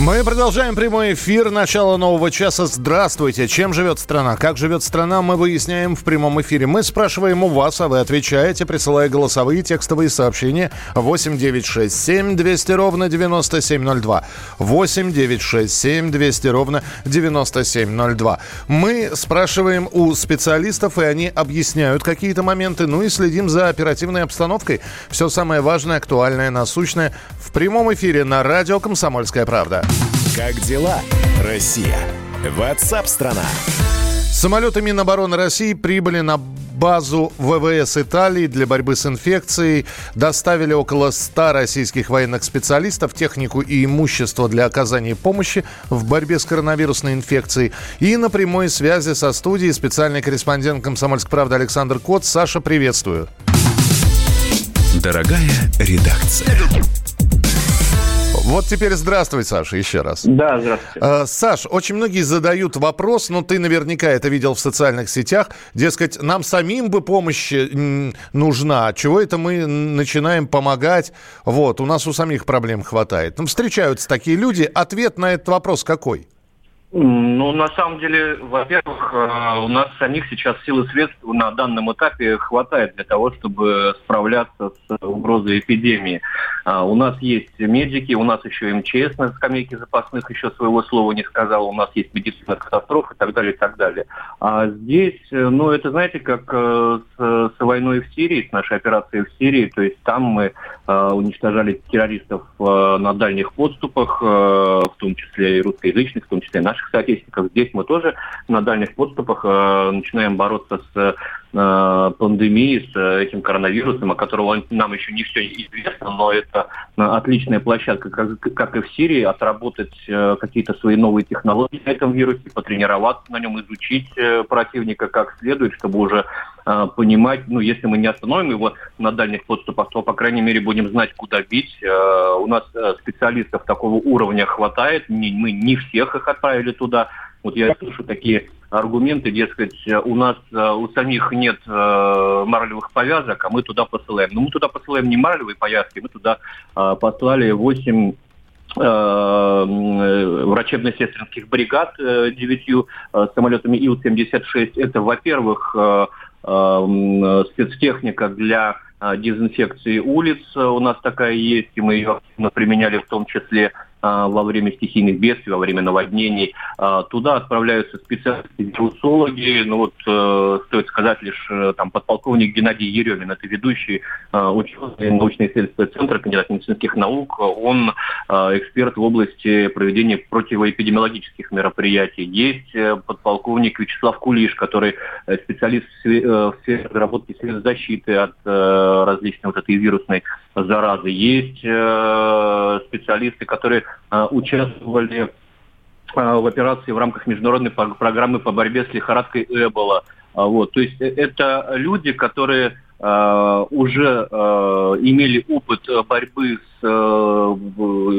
Мы продолжаем прямой эфир. Начало нового часа. Здравствуйте. Чем живет страна? Как живет страна, мы выясняем в прямом эфире. Мы спрашиваем у вас, а вы отвечаете, присылая голосовые текстовые сообщения 8 9 6 7 200 ровно 9702. 8 9 6 7 200 ровно 9702. Мы спрашиваем у специалистов, и они объясняют какие-то моменты. Ну и следим за оперативной обстановкой. Все самое важное, актуальное, насущное в прямом эфире на радио «Комсомольская правда». Как дела, Россия? Ватсап-страна! Самолеты Минобороны России прибыли на базу ВВС Италии для борьбы с инфекцией. Доставили около 100 российских военных специалистов, технику и имущество для оказания помощи в борьбе с коронавирусной инфекцией. И на прямой связи со студией специальный корреспондент «Комсомольской правды» Александр Кот. Саша, приветствую. Дорогая редакция. Вот теперь здравствуй, Саша, еще раз. Да, здравствуйте. Э, Саш, очень многие задают вопрос, но ты наверняка это видел в социальных сетях, дескать, нам самим бы помощь нужна, чего это мы начинаем помогать, вот, у нас у самих проблем хватает. Ну, встречаются такие люди, ответ на этот вопрос какой? Ну, на самом деле, во-первых, э, у нас самих сейчас сил и средств на данном этапе хватает для того, чтобы справляться с угрозой эпидемии. А, у нас есть медики, у нас еще МЧС на скамейке запасных еще своего слова не сказал, у нас есть медицина катастроф и так далее, и так далее. А здесь, э, ну, это, знаете, как э, с, с войной в Сирии, с нашей операцией в Сирии, то есть там мы уничтожали террористов на дальних подступах, в том числе и русскоязычных, в том числе и наших наших соотечественников. Здесь мы тоже на дальних подступах э, начинаем бороться с э, пандемией, с э, этим коронавирусом, о котором нам еще не все известно, но это э, отличная площадка, как, как и в Сирии, отработать э, какие-то свои новые технологии на этом вирусе, потренироваться на нем, изучить э, противника как следует, чтобы уже э, понимать, ну, если мы не остановим его на дальних подступах, то, по крайней мере, будем знать, куда бить. Э, у нас э, специалистов такого уровня хватает, мы не всех их отправили туда. Вот я слышу такие аргументы, дескать, у нас у самих нет э, марлевых повязок, а мы туда посылаем. Но мы туда посылаем не марлевые повязки, мы туда э, послали 8 врачебно-сестринских бригад э, девятью э, самолетами Ил-76. Это, во-первых, э, э, спецтехника для дезинфекции улиц. У нас такая есть, и мы ее активно применяли в том числе во время стихийных бедствий, во время наводнений. А, туда отправляются специалисты, вирусологи. Ну вот э, стоит сказать лишь э, там подполковник Геннадий Еремин, это ведущий э, ученый научно-исследовательского центра, кандидат медицинских наук. Он эксперт в области проведения противоэпидемиологических мероприятий. Есть подполковник Вячеслав Кулиш, который специалист в сфере разработки средств защиты от различной вот этой вирусной заразы. Есть специалисты, которые Э, участвовали э, в операции в рамках международной программы по борьбе с лихорадкой Эбола. А, вот, то есть э, это люди, которые уже имели опыт борьбы с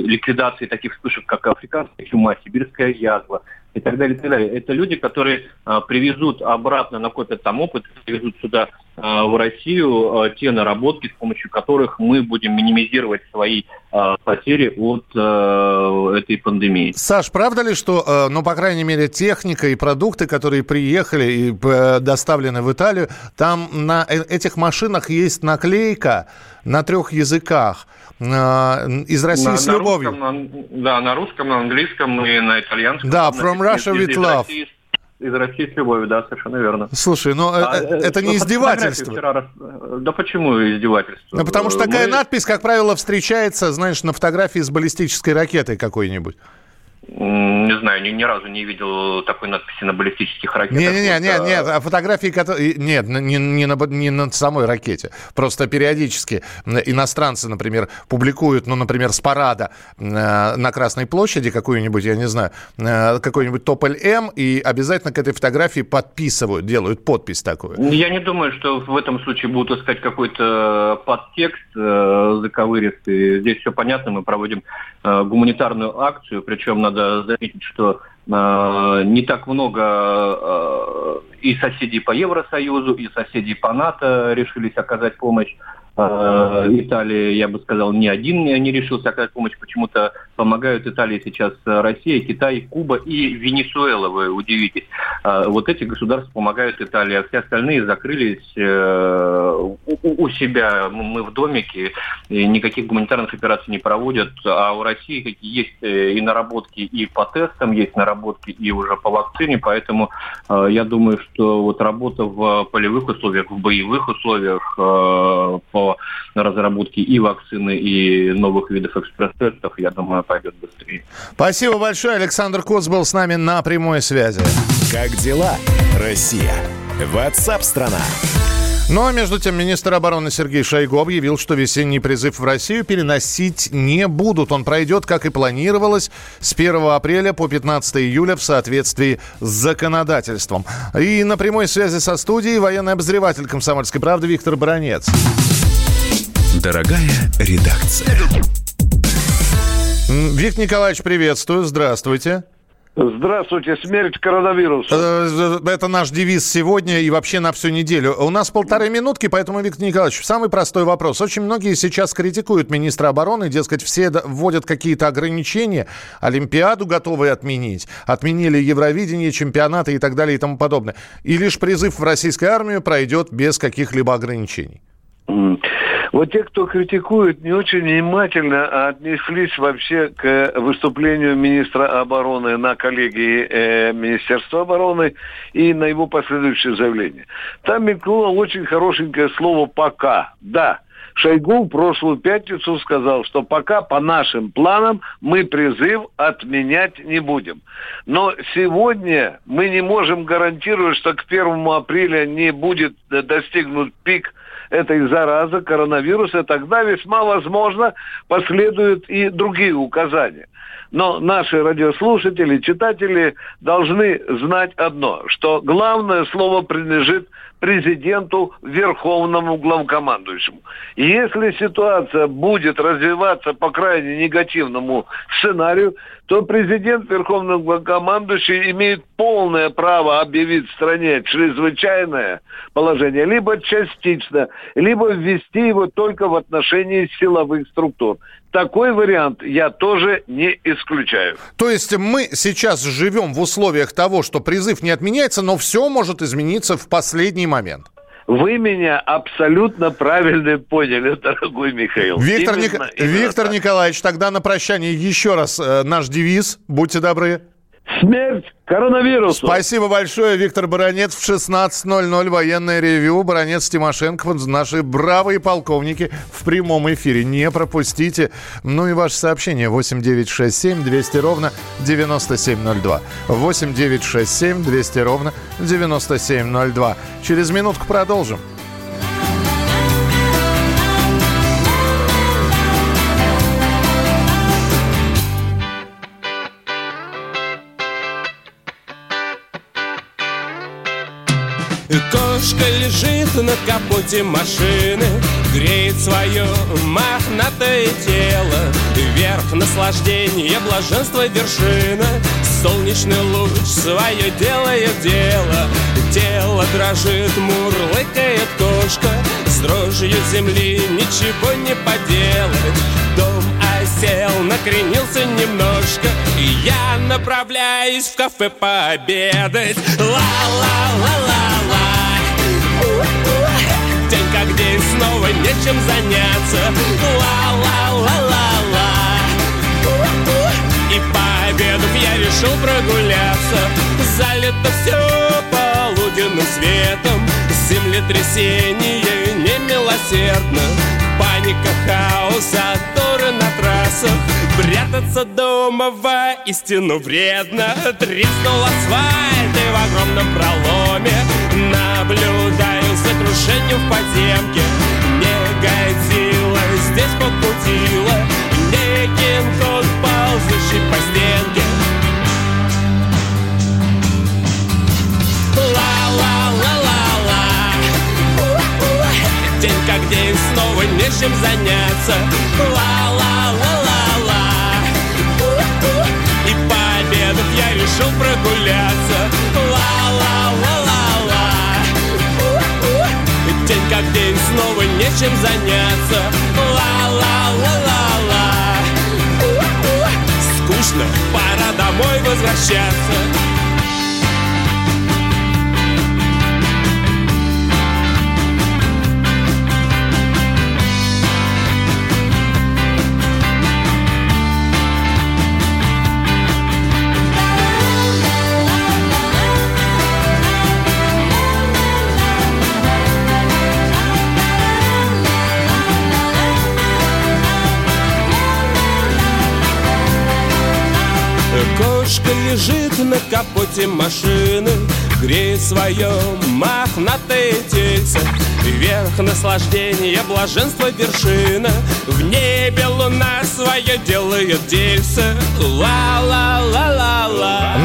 ликвидацией таких вспышек, как африканская чума, сибирская язва, и так далее, и так далее. Это люди, которые а, привезут обратно, накопят там опыт, привезут сюда а, в Россию а, те наработки, с помощью которых мы будем минимизировать свои а, потери от а, этой пандемии. Саш, правда ли, что, а, ну, по крайней мере, техника и продукты, которые приехали и э, доставлены в Италию, там на э, этих машинах есть наклейка на трех языках – из России на, с на любовью. Русском, на, да, на русском, на английском и на итальянском. Да, from Russia with love. России, из России с любовью, да, совершенно верно. Слушай, ну а, это, это не издевательство. Вчера... Да почему издевательство? Ну, потому что такая Мы... надпись, как правило, встречается, знаешь, на фотографии с баллистической ракетой какой-нибудь. Не знаю, ни, ни разу не видел такой надписи на баллистических ракетах. Нет, нет, нет, нет, а фотографии, которые... Нет, не, не, на, не на самой ракете. Просто периодически иностранцы, например, публикуют, ну, например, с парада э, на Красной площади какую-нибудь, я не знаю, э, какой-нибудь Тополь М, и обязательно к этой фотографии подписывают, делают подпись такую. Я не думаю, что в этом случае будут искать какой-то подтекст э, заковыристый. Здесь все понятно, мы проводим гуманитарную акцию, причем надо надо заметить, что э, не так много э, и соседей по Евросоюзу, и соседей по НАТО решились оказать помощь. Э, Италия, я бы сказал, ни один не решился оказать помощь. Почему-то помогают Италии сейчас Россия, Китай, Куба и Венесуэла, вы удивитесь. Э, вот эти государства помогают Италии, а все остальные закрылись э, у себя. Мы в домике, никаких гуманитарных операций не проводят, а у России есть и наработки и по тестам, есть наработки и уже по вакцине, поэтому я думаю, что вот работа в полевых условиях, в боевых условиях по разработке и вакцины, и новых видов экспресс-тестов, я думаю, пойдет быстрее. Спасибо большое. Александр Коц был с нами на прямой связи. Как дела, Россия? Ватсап-страна! Ну а между тем, министр обороны Сергей Шойгу объявил, что весенний призыв в Россию переносить не будут. Он пройдет, как и планировалось, с 1 апреля по 15 июля в соответствии с законодательством. И на прямой связи со студией военный обозреватель «Комсомольской правды» Виктор Баранец. Дорогая редакция. Виктор Николаевич, приветствую. Здравствуйте. Здравствуйте, смерть коронавируса. Э, это наш девиз сегодня и вообще на всю неделю. У нас полторы минутки, поэтому, Виктор Николаевич, самый простой вопрос. Очень многие сейчас критикуют министра обороны, дескать, все вводят какие-то ограничения, Олимпиаду готовы отменить, отменили Евровидение, чемпионаты и так далее и тому подобное. И лишь призыв в российскую армию пройдет без каких-либо ограничений. Вот те, кто критикует, не очень внимательно отнеслись вообще к выступлению министра обороны на коллегии э, Министерства обороны и на его последующее заявление. Там мелькнуло очень хорошенькое слово «пока». Да, Шойгу в прошлую пятницу сказал, что пока по нашим планам мы призыв отменять не будем. Но сегодня мы не можем гарантировать, что к 1 апреля не будет достигнут пик этой заразы, коронавируса, тогда весьма возможно последуют и другие указания. Но наши радиослушатели, читатели должны знать одно, что главное слово принадлежит президенту, верховному главкомандующему. Если ситуация будет развиваться по крайне негативному сценарию, то президент, верховный главкомандующий имеет полное право объявить в стране чрезвычайное положение, либо частично, либо ввести его только в отношении силовых структур. Такой вариант я тоже не исключаю. То есть мы сейчас живем в условиях того, что призыв не отменяется, но все может измениться в последний момент. Вы меня абсолютно правильно поняли, дорогой Михаил. Виктор, именно, Ник... именно Виктор так. Николаевич, тогда на прощание еще раз э, наш девиз. Будьте добры. Смерть коронавирусу. Спасибо большое, Виктор Баранец. В 16.00 военное ревю. Баранец Тимошенко, наши бравые полковники в прямом эфире. Не пропустите. Ну и ваше сообщение 8967 200 ровно 9702. 8967 200 ровно 9702. Через минутку продолжим. Кошка лежит на капоте машины Греет свое мохнатое тело. Вверх наслаждение, блаженство вершина. Солнечный луч свое делает дело. Тело дрожит, мурлыкает кошка. С дрожью земли ничего не поделать. Дом осел, накренился немножко. И я направляюсь в кафе пообедать. Ла-ла-ла-ла-ла нечем заняться. Ла-ла-ла-ла-ла. И пообедав я решил прогуляться. Залито все полуденным светом. Землетрясение немилосердно. Паника, хаос, заторы на трассах. Прятаться дома воистину вредно. Треснул асфальт и в огромном проломе. Наблюдаю за в подземке Не годила, здесь покутила Не кинг ползущий по стенке. Ла-ла-ла-ла-ла. День как день, снова нечем заняться. Ла-ла-ла-ла-ла. И пообедав я решил прогуляться. Ла-ла-ла-ла-ла День как день, снова нечем заняться. Ла-ла-ла-ла-ла. Скучно, пора домой возвращаться. Кошка лежит на капоте машины Греет свое мохнатое тельце Вверх наслаждения, блаженство вершина В небе луна свое делает дельце Ла-ла-ла-ла-ла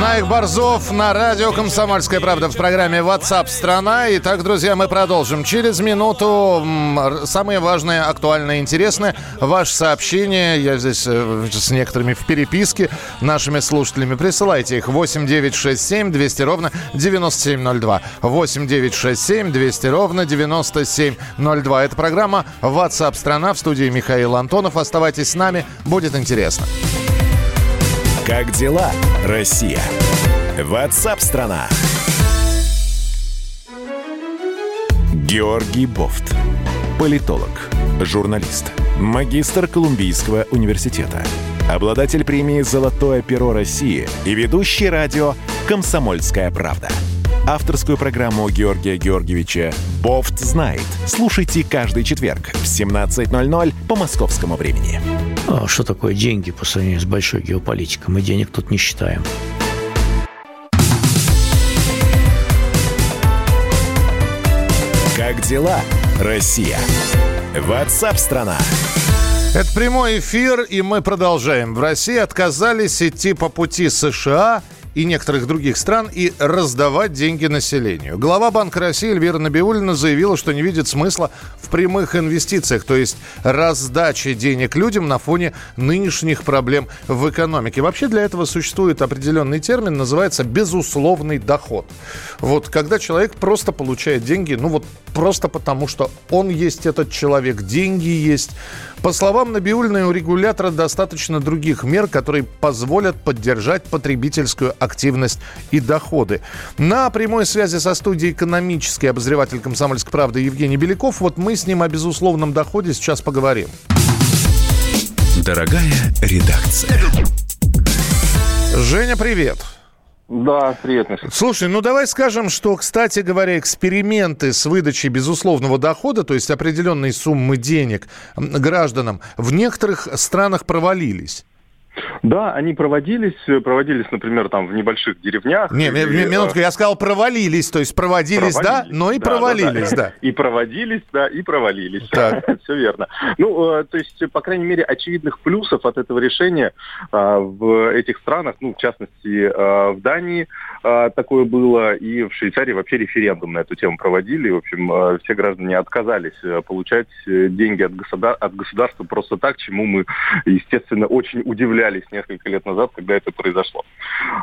Наик Борзов на радио «Комсомольская правда» в программе WhatsApp страна. Итак, друзья, мы продолжим. Через минуту м, самое важное, актуальное, интересное. Ваше сообщение, я здесь э, с некоторыми в переписке, нашими слушателями. Присылайте их 8 9 6 7 200 ровно 9702. 8 9 6 7 200 ровно 9702. Это программа WhatsApp страна в студии Михаил Антонов. Оставайтесь с нами, будет интересно. Как дела, Россия? Ватсап-страна! Георгий Бофт. Политолог, журналист, магистр Колумбийского университета, обладатель премии «Золотое перо России» и ведущий радио «Комсомольская правда». Авторскую программу Георгия Георгиевича «Бофт знает». Слушайте каждый четверг в 17.00 по московскому времени. А что такое деньги по сравнению с большой геополитикой? Мы денег тут не считаем. Как дела, Россия? Ватсап-страна! Это прямой эфир, и мы продолжаем. В России отказались идти по пути США и некоторых других стран и раздавать деньги населению. Глава Банка России Эльвира Набиулина заявила, что не видит смысла в прямых инвестициях, то есть раздаче денег людям на фоне нынешних проблем в экономике. Вообще для этого существует определенный термин, называется безусловный доход. Вот когда человек просто получает деньги, ну вот просто потому, что он есть этот человек, деньги есть. По словам Набиулиной, у регулятора достаточно других мер, которые позволят поддержать потребительскую активность и доходы. На прямой связи со студией экономический обозреватель «Комсомольской правды» Евгений Беляков. Вот мы с ним о безусловном доходе сейчас поговорим. Дорогая редакция. Женя, привет. Да, привет, Миша. Слушай, ну давай скажем, что, кстати говоря, эксперименты с выдачей безусловного дохода, то есть определенной суммы денег гражданам, в некоторых странах провалились. Да, они проводились, э, проводились, например, там в небольших деревнях. Не, или, э, минутку, я сказал провалились, то есть проводились, да, провалились. но и Да, да, провалились, да. И проводились, да, и провалились. Так. Все верно. Ну, э, то есть, по крайней мере, очевидных плюсов от этого решения в этих странах, ну, в частности, в Дании такое было, и в Швейцарии вообще референдум на эту тему проводили. В общем, все граждане отказались э, получать э, деньги от, государ- от государства просто так, чему мы, естественно, очень удивлялись несколько лет назад, когда это произошло.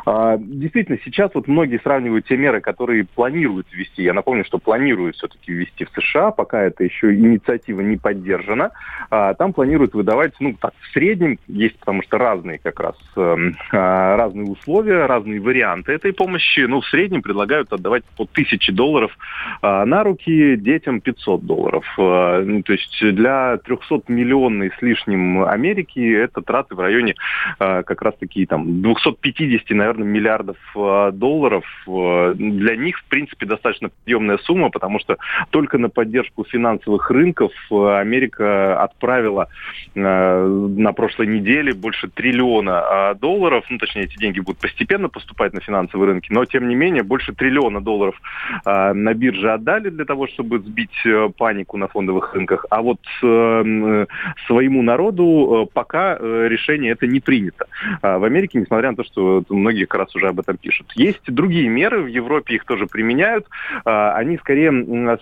А, Действительно, сейчас вот многие сравнивают те меры, которые планируют ввести. Я напомню, что планируют все-таки ввести в США, пока это еще инициатива не поддержана. А, Там планируют выдавать, ну, так, в среднем, есть потому что разные как раз, эм, а, разные условия, разные варианты этой помощи. Ну, в среднем предлагают отдавать по тысяче долларов на руки, детям 500 долларов. Ну, То есть для 300-миллионной с лишним Америки это траты в районе как раз таки там 250, наверное, миллиардов а, долларов. А, Для них, в принципе, достаточно подъемная сумма, потому что только на поддержку финансовых рынков Америка отправила на прошлой неделе больше триллиона долларов. Ну, точнее, эти деньги будут постепенно поступать на финансовые рынки, но, тем не менее, больше триллиона долларов на бирже отдали для того, чтобы сбить э, панику на фондовых рынках. А вот э, м, своему народу э, пока э, решение это не принято в Америке, несмотря на то, что многие как раз уже об этом пишут. Есть другие меры, в Европе их тоже применяют. Они скорее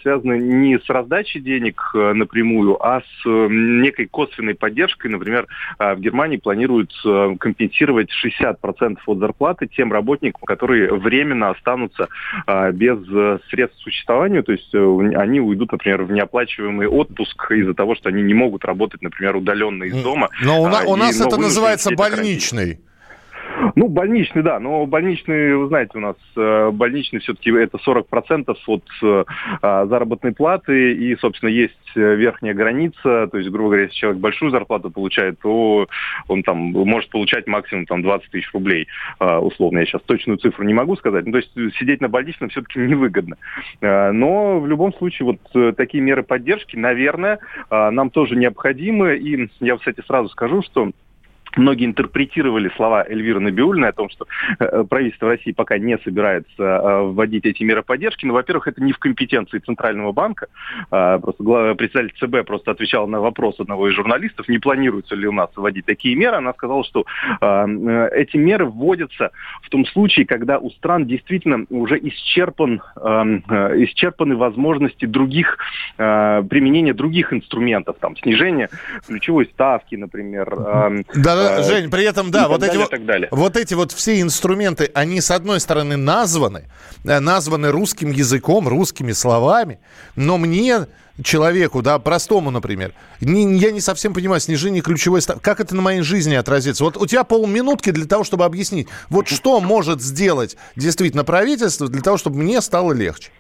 связаны не с раздачей денег напрямую, а с некой косвенной поддержкой. Например, в Германии планируют компенсировать 60% от зарплаты тем работникам, которые временно останутся без средств существования, то есть они уйдут, например, в неоплачиваемый отпуск из-за того, что они не могут работать, например, удаленно из дома. Но у, а, у нас это называется больничный. Ну, больничный, да, но больничный, вы знаете, у нас э, больничный все-таки это 40% от а, заработной платы, и, собственно, есть э, верхняя граница, то есть, грубо говоря, если человек большую зарплату получает, то он там может получать максимум там 20 тысяч рублей, условно, я сейчас точную цифру не могу сказать, ну, то есть сидеть на больничном все-таки невыгодно. Но в любом случае вот такие меры поддержки, наверное, нам тоже необходимы, и я, кстати, сразу скажу, что Многие интерпретировали слова Эльвиры Набиулиной о том, что э, правительство России пока не собирается э, вводить эти меры поддержки. Но, во-первых, это не в компетенции Центрального банка. Э, просто председатель ЦБ просто отвечал на вопрос одного из журналистов, не планируется ли у нас вводить такие меры. Она сказала, что эти меры вводятся в том случае, когда у стран действительно уже исчерпан, исчерпаны возможности других, применения других инструментов, там, снижение ключевой ставки, например. Да, Э, Жень, при этом, да, вот, эти вот, вот эти вот все инструменты, они, с одной стороны, названы, э, названы русским языком, русскими словами, но мне человеку, да, простому, например, не, я не совсем понимаю, снижение ключевой ставки, как это на моей жизни отразится? Вот у тебя полминутки для того, чтобы объяснить, вот что может сделать действительно правительство для того, чтобы мне стало легче?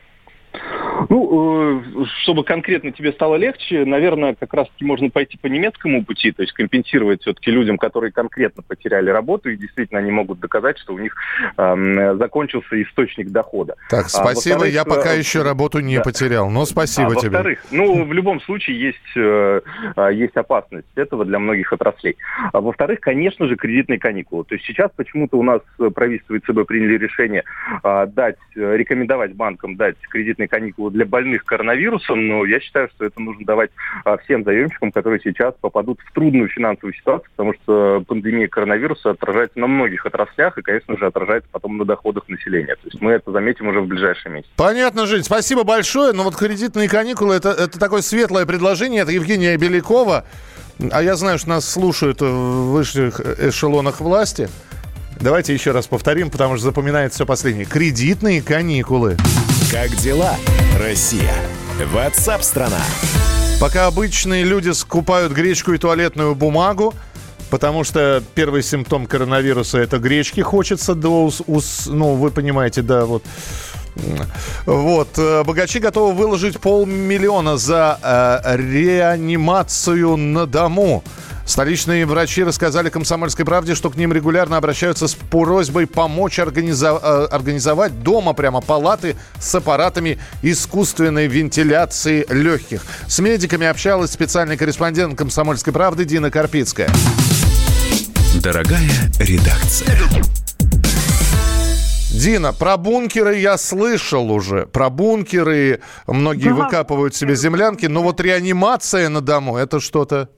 Ну, э, чтобы конкретно тебе стало легче, наверное, как раз-таки можно пойти по немецкому пути, то есть компенсировать все-таки людям, которые конкретно потеряли работу, и действительно они могут доказать, что у них э, закончился источник дохода. Так, а спасибо, а, я пока э, еще работу не да. потерял, но спасибо а, тебе. Во-вторых, ну, в любом случае есть, э, а, есть опасность этого для многих отраслей. А, во-вторых, конечно же, кредитные каникулы. То есть сейчас почему-то у нас правительство и ЦБ приняли решение э, дать, рекомендовать банкам дать кредитные каникулы для больных коронавирусом, но я считаю, что это нужно давать а, всем заемщикам, которые сейчас попадут в трудную финансовую ситуацию, потому что пандемия коронавируса отражается на многих отраслях и, конечно же, отражается потом на доходах населения. То есть мы это заметим уже в ближайшие месяцы. Понятно, Жень, спасибо большое. Но вот кредитные каникулы это, это такое светлое предложение. Это Евгения Белякова. А я знаю, что нас слушают в высших эшелонах власти. Давайте еще раз повторим, потому что запоминается все последнее. Кредитные каникулы. Как дела, Россия? Ватсап-страна! Пока обычные люди скупают гречку и туалетную бумагу, Потому что первый симптом коронавируса это гречки хочется до ус, ус, ну вы понимаете, да, вот. Вот. Э, богачи готовы выложить полмиллиона за э, реанимацию на дому. Столичные врачи рассказали «Комсомольской правде», что к ним регулярно обращаются с просьбой помочь организов... Э, организовать дома прямо палаты с аппаратами искусственной вентиляции легких. С медиками общалась специальный корреспондент «Комсомольской правды» Дина Карпицкая. Дорогая редакция. Дина, про бункеры я слышал уже. Про бункеры многие да. выкапывают себе землянки, но вот реанимация на дому это что-то.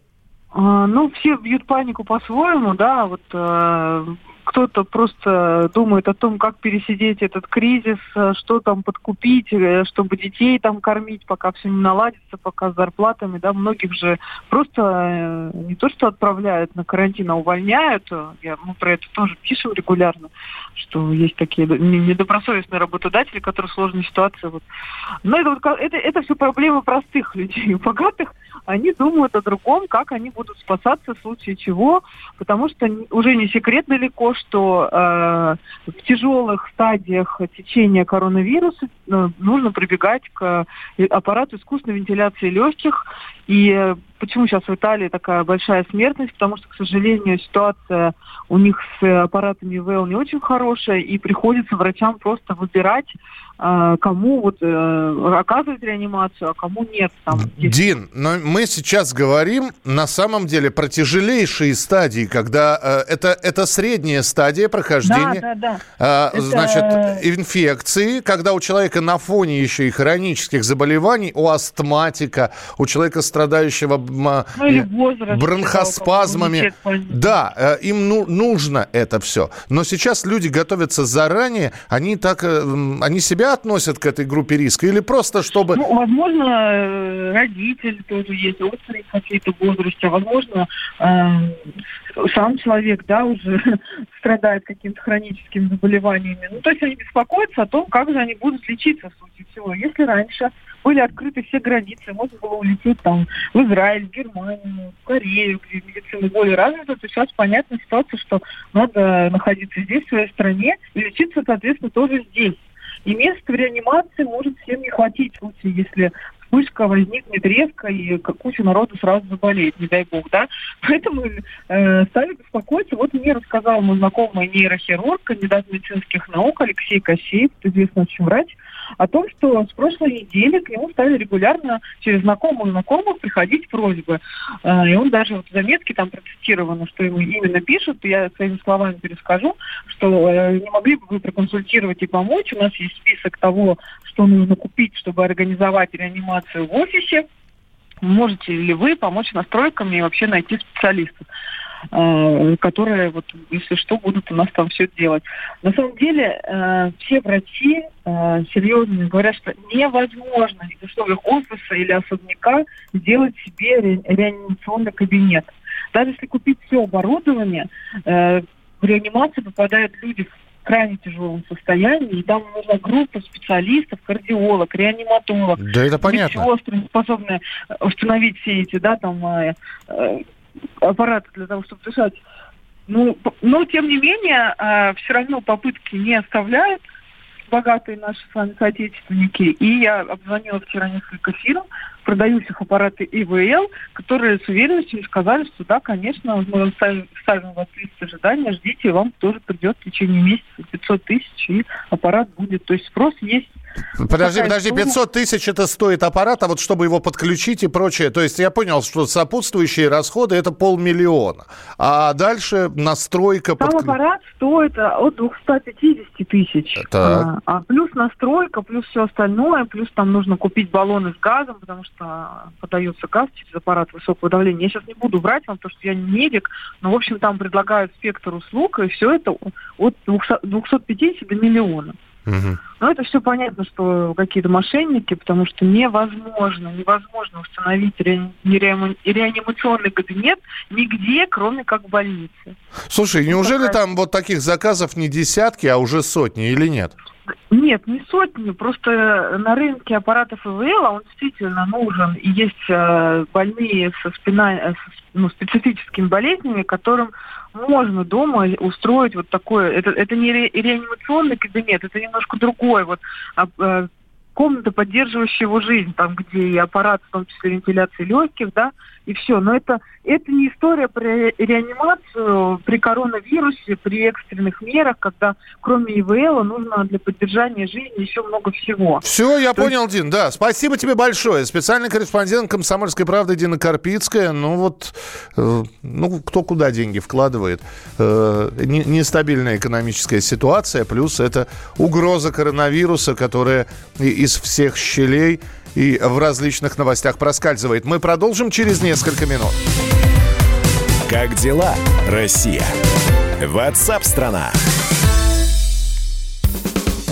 А, ну, все бьют панику по-своему, да, вот э, кто-то просто думает о том, как пересидеть этот кризис, э, что там подкупить, э, чтобы детей там кормить, пока все не наладится, пока с зарплатами, да, многих же просто не то что отправляют на карантин, а увольняют, я, мы про это тоже пишем регулярно, что есть такие недобросовестные работодатели, которые в сложной ситуации. Вот. Но это, вот, это, это все проблемы простых людей, богатых они думают о другом, как они будут спасаться в случае чего, потому что уже не секрет далеко, что э, в тяжелых стадиях течения коронавируса э, нужно прибегать к э, аппарату искусственной вентиляции легких. И э, почему сейчас в Италии такая большая смертность? Потому что, к сожалению, ситуация у них с аппаратами ИВЛ не очень хорошая, и приходится врачам просто выбирать, а, кому вот э, оказывать реанимацию, а кому нет. Там, Дин, но мы сейчас говорим на самом деле про тяжелейшие стадии, когда э, это, это средняя стадия прохождения, Да, да, да. а, Это- значит, инфекции, когда у человека на фоне еще и хронических заболеваний, у астматика, у человека, страдающего а, Ну, бронхоспазмами. да, э, им ну- нужно это все. Но сейчас люди готовятся заранее, они так, э, они себя относят к этой группе риска или просто чтобы... Ну, возможно, э, родители тоже есть, родственники какие-то в возрасте, а возможно, э, сам человек, да, уже страдает какими-то хроническими заболеваниями. Ну, то есть они беспокоятся о том, как же они будут лечиться, в случае всего. Если раньше были открыты все границы, можно было улететь там в Израиль, в Германию, в Корею, где медицина более развита, то сейчас понятна ситуация, что надо находиться здесь, в своей стране, и лечиться, соответственно, тоже здесь. И мест в реанимации может всем не хватить в случае, если вспышка возникнет резко, и куча народу сразу заболеет, не дай бог, да. Поэтому э, стали беспокоиться. Вот мне рассказал мой знакомый нейрохирург, кандидат медицинских наук Алексей Кощеев, известный очень врач, о том, что с прошлой недели к нему стали регулярно через знакомых знакомых приходить просьбы. Э, И он даже вот в заметке там процитировано, что ему именно пишут, я своими словами перескажу, что э, не могли бы вы проконсультировать и помочь. У нас есть список того, что нужно купить, чтобы организовать реанимацию в офисе. Можете ли вы помочь с настройками и вообще найти специалистов, э, которые, вот, если что, будут у нас там все делать. На самом деле, э, все врачи э, серьезно говорят, что невозможно в условиях офиса или особняка сделать себе ре- реанимационный кабинет. Даже если купить все оборудование, в реанимацию попадают люди крайне тяжелом состоянии, и там нужна группа специалистов, кардиолог, реаниматолог, Да, это понятно. медсестры, способные э, установить все эти, да, там, э, э, аппараты для того, чтобы дышать. Ну, но, тем не менее, все равно попытки не оставляют богатые наши с вами соотечественники. И я обзвонила вчера несколько фирм, продающих аппараты ИВЛ, которые с уверенностью сказали, что да, конечно, мы ставим, ставим вас лист ожидания, ждите, вам тоже придет в течение месяца 500 тысяч, и аппарат будет. То есть спрос есть. Подожди, подожди, сумма? 500 тысяч это стоит аппарат, а вот чтобы его подключить и прочее, то есть я понял, что сопутствующие расходы это полмиллиона, а дальше настройка... Сам подклю- аппарат стоит а, от 250 тысяч. Так. А, а плюс настройка, плюс все остальное, плюс там нужно купить баллоны с газом, потому что подается газ через аппарат высокого давления. Я сейчас не буду врать вам, потому что я не медик, но, в общем, там предлагают спектр услуг, и все это от 200 250 до миллиона. Но это все понятно, что какие-то мошенники, потому что невозможно, невозможно установить ре- реани- реанимационный кабинет нигде, кроме как в больнице. Слушай, неужели там вот таких заказов не десятки, а уже сотни или нет? Нет, не сотни, просто на рынке аппаратов ИВЛ он действительно нужен. И есть э, больные со спина, э, с, ну, специфическими болезнями, которым можно дома устроить вот такое. Это, это не ре- реанимационный кабинет, это немножко другой. Вот а, э, комната, поддерживающая его жизнь, там, где и аппарат, в том числе вентиляции легких, да, и все. Но это, это не история про реанимацию при коронавирусе, при экстренных мерах, когда кроме ИВЛ нужно для поддержания жизни еще много всего. Все, я То есть- понял, Дин, да. Спасибо тебе большое. Специальный корреспондент «Комсомольской правды» Дина Карпицкая. Ну вот, э, ну кто куда деньги вкладывает. Э, не- нестабильная экономическая ситуация, плюс это угроза коронавируса, которая из всех щелей и в различных новостях проскальзывает. Мы продолжим через несколько минут. Как дела, Россия? Ватсап-страна!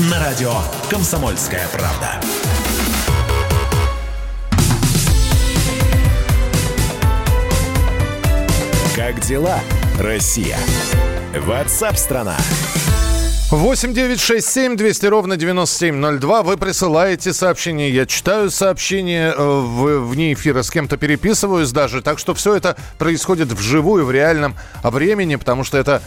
На радио «Комсомольская правда». Как дела, Россия? Ватсап-страна! 8 9 6 7 200 ровно 9702. Вы присылаете сообщение. Я читаю сообщение э, в, вне эфира, с кем-то переписываюсь даже. Так что все это происходит вживую, в реальном времени, потому что это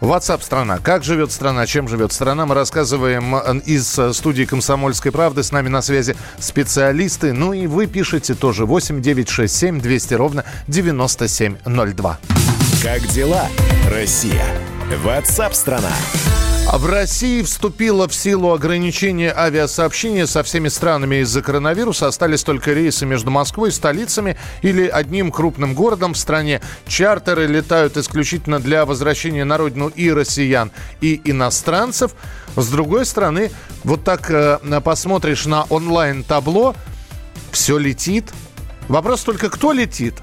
WhatsApp страна. Как живет страна, чем живет страна, мы рассказываем из э, студии «Комсомольской правды». С нами на связи специалисты. Ну и вы пишете тоже 8 9 6 7 200 ровно 9702. Как дела, Россия? WhatsApp страна. А в России вступило в силу ограничение авиасообщения со всеми странами из-за коронавируса. Остались только рейсы между Москвой, столицами или одним крупным городом в стране. Чартеры летают исключительно для возвращения на родину и россиян, и иностранцев. С другой стороны, вот так э, посмотришь на онлайн-табло, все летит. Вопрос только, кто летит?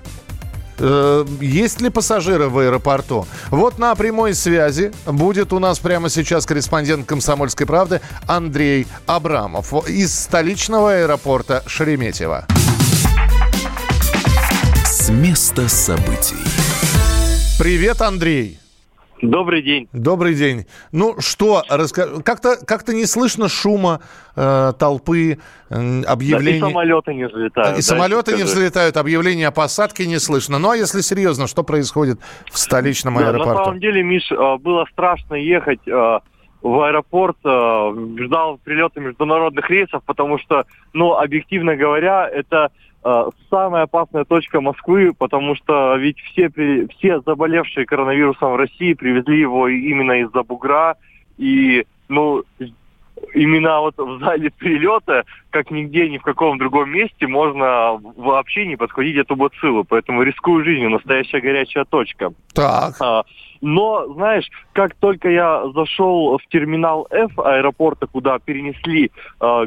Э, есть ли пассажиры в аэропорту? Вот на прямой связи будет у нас прямо сейчас корреспондент «Комсомольской правды» Андрей Абрамов из столичного аэропорта Шереметьево. С места событий. Привет, Андрей. Добрый день. Добрый день. Ну что, раска... как-то как не слышно шума э, толпы, э, объявлений. Да, и самолеты не взлетают. И самолеты не взлетают, объявления о посадке не слышно. Ну а если серьезно, что происходит в столичном да, аэропорту? На самом деле, Миш, э, было страшно ехать э, в аэропорт, э, ждал прилета международных рейсов, потому что, ну, объективно говоря, это самая опасная точка Москвы, потому что ведь все, все заболевшие коронавирусом в России привезли его именно из-за бугра. И, ну, именно вот в зале прилета, как нигде, ни в каком другом месте, можно вообще не подходить эту бациллу. Поэтому рискую жизнью, настоящая горячая точка. Так. А, но, знаешь, как только я зашел в терминал F аэропорта, куда перенесли а,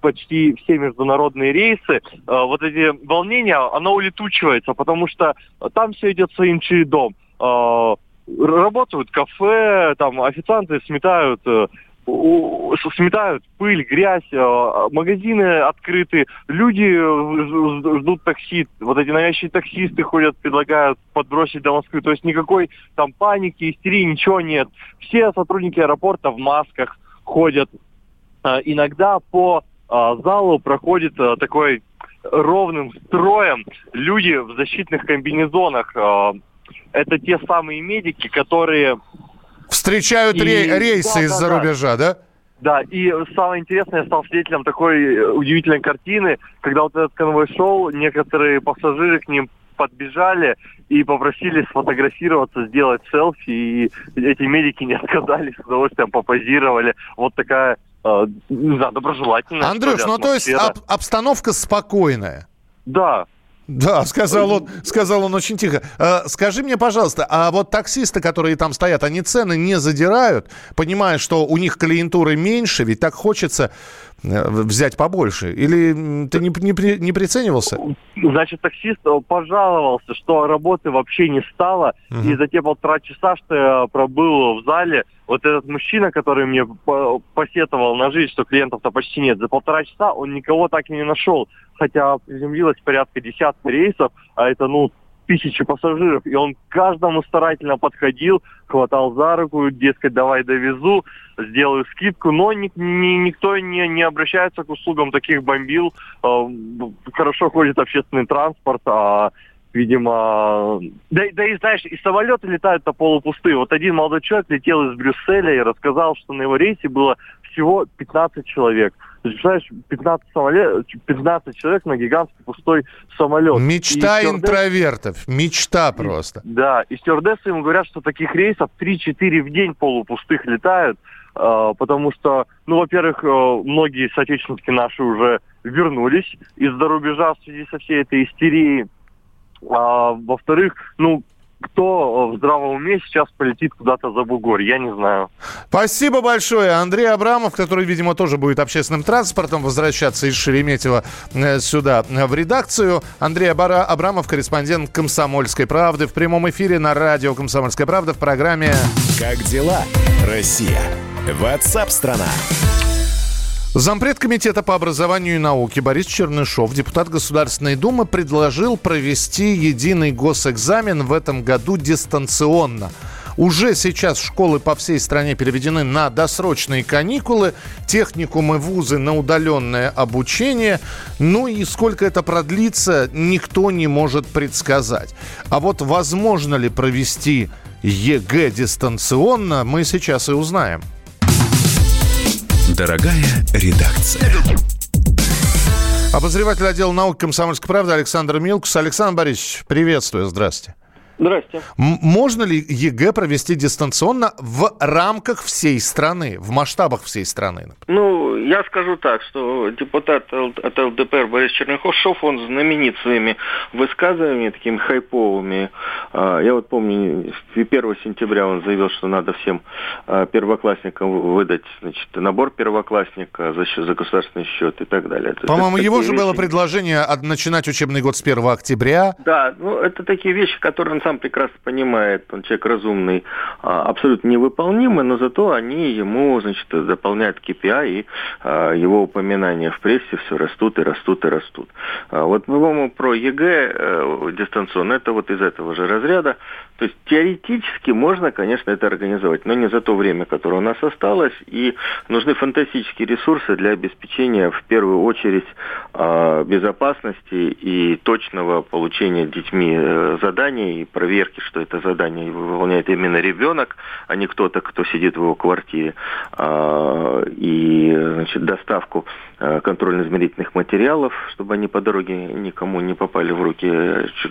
почти все международные рейсы, э, вот эти волнения, оно улетучивается, потому что там все идет своим чередом. Э, работают кафе, там официанты сметают э, сметают пыль, грязь, магазины открыты, люди ждут такси, вот эти навязчивые таксисты ходят, предлагают подбросить до Москвы, то есть никакой там паники, истерии, ничего нет. Все сотрудники аэропорта в масках ходят, иногда по залу проходит а, такой ровным строем люди в защитных комбинезонах. А, это те самые медики, которые... Встречают и... рейсы да, из-за да, рубежа, да? Да, и самое интересное, я стал свидетелем такой э, удивительной картины, когда вот этот конвой шел, некоторые пассажиры к ним подбежали и попросили сфотографироваться, сделать селфи, и эти медики не отказались, с удовольствием попозировали. Вот такая э, не знаю, доброжелательная. Андрюш, ну то есть об, обстановка спокойная? Да, да, сказал он, сказал он очень тихо. Э, скажи мне, пожалуйста, а вот таксисты, которые там стоят, они цены не задирают, понимая, что у них клиентуры меньше, ведь так хочется Э, взять побольше? Или ты не, не, не приценивался? Значит, таксист э, пожаловался, что работы вообще не стало. Угу. И за те полтора часа, что я пробыл в зале, вот этот мужчина, который мне посетовал на жизнь, что клиентов-то почти нет, за полтора часа он никого так и не нашел. Хотя приземлилось порядка десятка рейсов, а это, ну, тысячи пассажиров, и он каждому старательно подходил, хватал за руку, дескать, давай довезу, сделаю скидку, но ни, ни, никто не, не обращается к услугам таких бомбил. Э, хорошо ходит общественный транспорт, а видимо... Да, да и знаешь, и самолеты летают-то полупустые. Вот один молодой человек летел из Брюсселя и рассказал, что на его рейсе было всего 15 человек. Ты представляешь, 15, самолет, 15 человек на гигантский пустой самолет. Мечта и интровертов, стюардесс... мечта просто. И, да, и стюардессы ему говорят, что таких рейсов 3-4 в день полупустых летают, э, потому что, ну, во-первых, э, многие соотечественники наши уже вернулись из-за рубежа в связи со всей этой истерией. А, во-вторых, ну, кто в здравом уме сейчас полетит куда-то за бугор, я не знаю. Спасибо большое. Андрей Абрамов, который, видимо, тоже будет общественным транспортом возвращаться из Шереметьево э, сюда, в редакцию. Андрей Абрамов, корреспондент «Комсомольской правды» в прямом эфире на радио «Комсомольская правда» в программе «Как дела, Россия?» Ватсап-страна! Зампред комитета по образованию и науке Борис Чернышов, депутат Государственной Думы, предложил провести единый госэкзамен в этом году дистанционно. Уже сейчас школы по всей стране переведены на досрочные каникулы, техникумы, вузы на удаленное обучение. Ну и сколько это продлится, никто не может предсказать. А вот возможно ли провести ЕГЭ дистанционно, мы сейчас и узнаем. Дорогая редакция. Обозреватель отдела наук комсомольской правды Александр Милкус. Александр Борисович, приветствую, здрасте. Здрасте. М- можно ли ЕГЭ провести дистанционно в рамках всей страны, в масштабах всей страны? Ну, я скажу так, что депутат от ЛДПР Борис Чернышов, он знаменит своими высказываниями, такими хайповыми. А, я вот помню, 1 сентября он заявил, что надо всем а, первоклассникам выдать значит, набор первоклассника за, счет, за государственный счет и так далее. По-моему, его же вещи... было предложение начинать учебный год с 1 октября. Да, ну это такие вещи, которые он сам прекрасно понимает, он человек разумный, а, абсолютно невыполнимы, но зато они ему, значит, дополняют KPI, и а, его упоминания в прессе все растут и растут и растут. А, вот, по-моему, про ЕГЭ дистанционно, это вот из этого же разряда. То есть теоретически можно, конечно, это организовать, но не за то время, которое у нас осталось, и нужны фантастические ресурсы для обеспечения, в первую очередь, безопасности и точного получения детьми э, заданий проверки, что это задание выполняет именно ребенок, а не кто-то, кто сидит в его квартире, а, и значит, доставку а, контрольно-измерительных материалов, чтобы они по дороге никому не попали в руки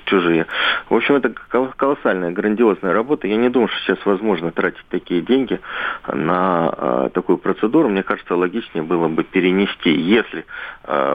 чужие. В общем, это колоссальная, грандиозная работа. Я не думаю, что сейчас возможно тратить такие деньги на а, такую процедуру. Мне кажется, логичнее было бы перенести, если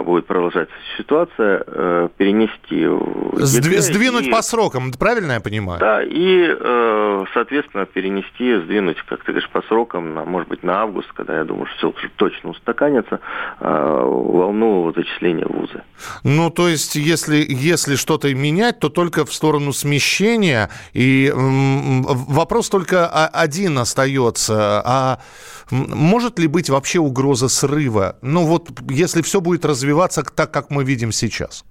будет продолжаться ситуация, э, перенести... Сдвинуть и... по срокам, правильно я понимаю. Да, и, э, соответственно, перенести, сдвинуть, как ты говоришь, по срокам, на, может быть, на август, когда, я думаю, что все точно устаканится, э, волну зачисления в вузы. Ну, то есть, если, если что-то менять, то только в сторону смещения, и вопрос только один остается, а может ли быть вообще угроза срыва? Ну, вот, если все будет развиваться так, как мы видим сейчас.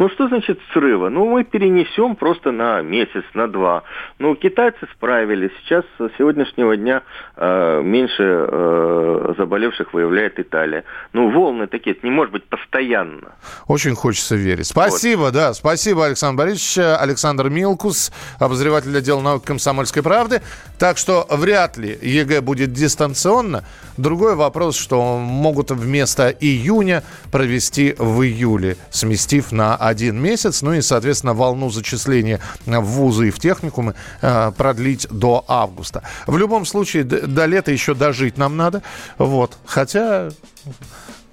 Ну что значит срыва? Ну мы перенесем просто на месяц, на два. Ну китайцы справились. Сейчас с сегодняшнего дня э, меньше э, заболевших выявляет Италия. Ну волны такие, это не может быть постоянно. Очень хочется верить. Спасибо, вот. да, спасибо, Александр Борисович. Александр Милкус, обозреватель отдела наук комсомольской правды. Так что вряд ли ЕГЭ будет дистанционно. Другой вопрос, что могут вместо июня провести в июле, сместив на один месяц. Ну и, соответственно, волну зачисления в вузы и в техникумы э, продлить до августа. В любом случае, до лета еще дожить нам надо. Вот. Хотя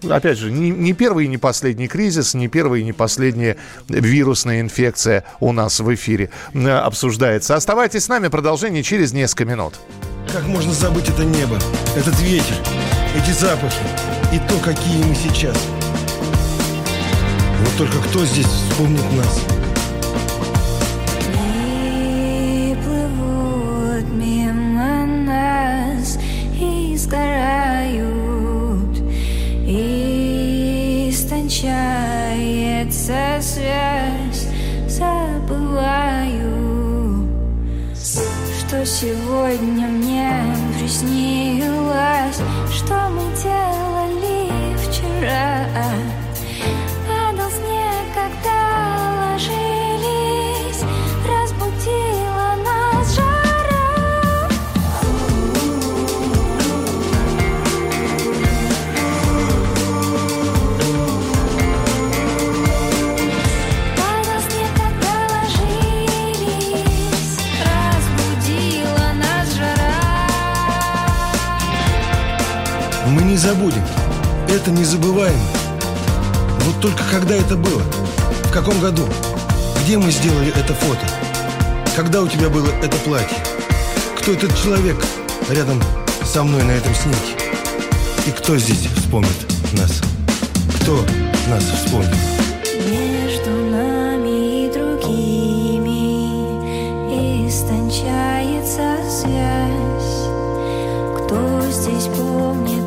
опять же, не, первый и не последний кризис, не первая и не последняя вирусная инфекция у нас в эфире э, обсуждается. Оставайтесь с нами, продолжение через несколько минут. Как можно забыть это небо, этот ветер, эти запахи и то, какие мы сейчас? Вот только кто здесь вспомнит нас? Связь, забываю что сегодня мне приснилось, что мы делали вчера. Забудем. Это незабываемо. Вот только когда это было? В каком году? Где мы сделали это фото? Когда у тебя было это платье? Кто этот человек рядом со мной на этом снимке? И кто здесь вспомнит нас? Кто нас вспомнит? Между нами и другими истончается связь. Кто здесь помнит